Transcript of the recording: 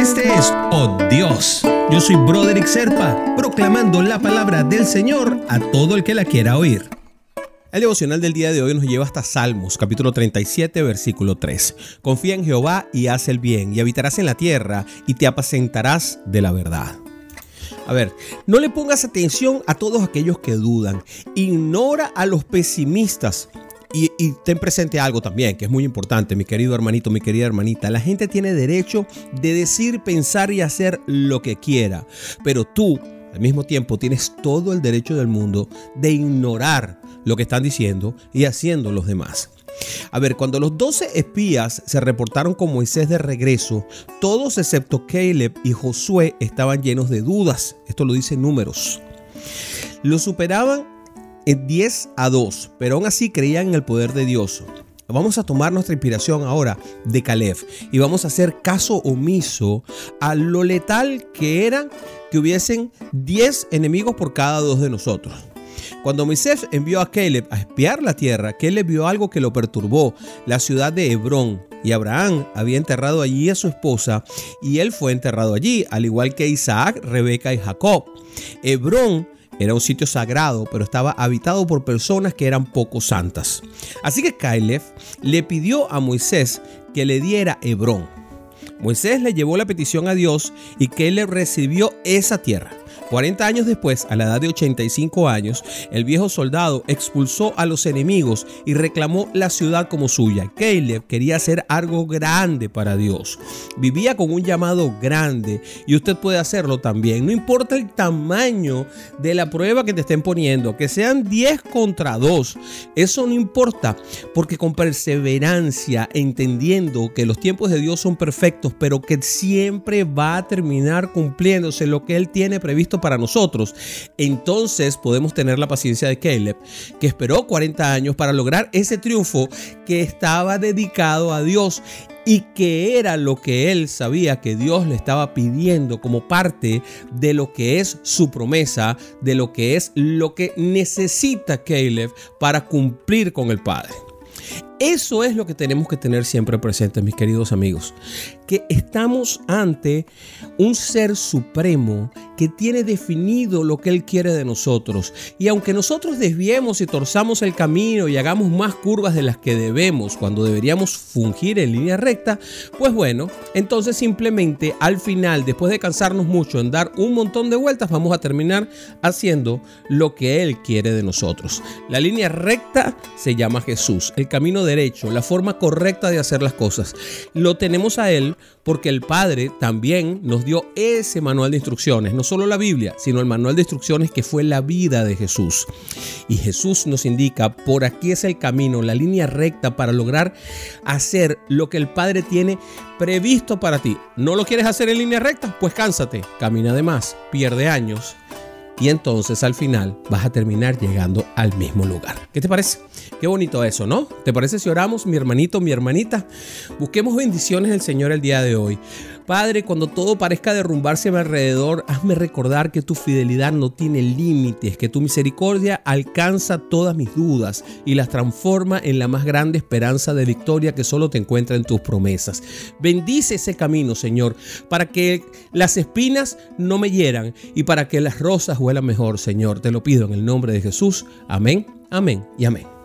Este es Oh Dios. Yo soy Broderick Serpa, proclamando la palabra del Señor a todo el que la quiera oír. El devocional del día de hoy nos lleva hasta Salmos, capítulo 37, versículo 3. Confía en Jehová y haz el bien, y habitarás en la tierra, y te apacentarás de la verdad. A ver, no le pongas atención a todos aquellos que dudan. Ignora a los pesimistas. Y, ten presente algo también, que es muy importante, mi querido hermanito, mi querida hermanita. La gente tiene derecho de decir, pensar y hacer lo que quiera. Pero tú, al mismo tiempo, tienes todo el derecho del mundo de ignorar lo que están diciendo y haciendo los demás. A ver, cuando los 12 espías se reportaron con Moisés de regreso, todos excepto Caleb y Josué estaban llenos de dudas. Esto lo dice números. Lo superaban 10 a 2, pero aún así creían en el poder de Dios. Vamos a tomar nuestra inspiración ahora de Caleb y vamos a hacer caso omiso a lo letal que era que hubiesen 10 enemigos por cada dos de nosotros. Cuando Moisés envió a Caleb a espiar la tierra, Caleb vio algo que lo perturbó, la ciudad de Hebrón. Y Abraham había enterrado allí a su esposa y él fue enterrado allí, al igual que Isaac, Rebeca y Jacob. Hebrón era un sitio sagrado, pero estaba habitado por personas que eran poco santas. Así que Caleb le pidió a Moisés que le diera Hebrón. Moisés le llevó la petición a Dios y Caleb recibió esa tierra. 40 años después, a la edad de 85 años, el viejo soldado expulsó a los enemigos y reclamó la ciudad como suya. Caleb quería hacer algo grande para Dios. Vivía con un llamado grande y usted puede hacerlo también. No importa el tamaño de la prueba que te estén poniendo, que sean 10 contra 2. Eso no importa, porque con perseverancia, entendiendo que los tiempos de Dios son perfectos, pero que siempre va a terminar cumpliéndose lo que Él tiene previsto para nosotros, entonces podemos tener la paciencia de Caleb, que esperó 40 años para lograr ese triunfo que estaba dedicado a Dios y que era lo que él sabía que Dios le estaba pidiendo como parte de lo que es su promesa, de lo que es lo que necesita Caleb para cumplir con el Padre. Eso es lo que tenemos que tener siempre presente, mis queridos amigos, que estamos ante un ser supremo que tiene definido lo que Él quiere de nosotros. Y aunque nosotros desviemos y torzamos el camino y hagamos más curvas de las que debemos cuando deberíamos fungir en línea recta, pues bueno, entonces simplemente al final, después de cansarnos mucho en dar un montón de vueltas, vamos a terminar haciendo lo que Él quiere de nosotros. La línea recta se llama Jesús, el camino de derecho, la forma correcta de hacer las cosas. Lo tenemos a Él porque el Padre también nos dio ese manual de instrucciones, no solo la Biblia, sino el manual de instrucciones que fue la vida de Jesús. Y Jesús nos indica, por aquí es el camino, la línea recta para lograr hacer lo que el Padre tiene previsto para ti. ¿No lo quieres hacer en línea recta? Pues cánsate, camina de más, pierde años y entonces al final vas a terminar llegando al mismo lugar. ¿Qué te parece? Qué bonito eso, ¿no? ¿Te parece si oramos, mi hermanito, mi hermanita? Busquemos bendiciones del Señor el día de hoy. Padre, cuando todo parezca derrumbarse a mi alrededor, hazme recordar que tu fidelidad no tiene límites, que tu misericordia alcanza todas mis dudas y las transforma en la más grande esperanza de victoria que solo te encuentra en tus promesas. Bendice ese camino, Señor, para que las espinas no me hieran y para que las rosas huelan mejor, Señor. Te lo pido en el nombre de Jesús. Amén, amén y amén.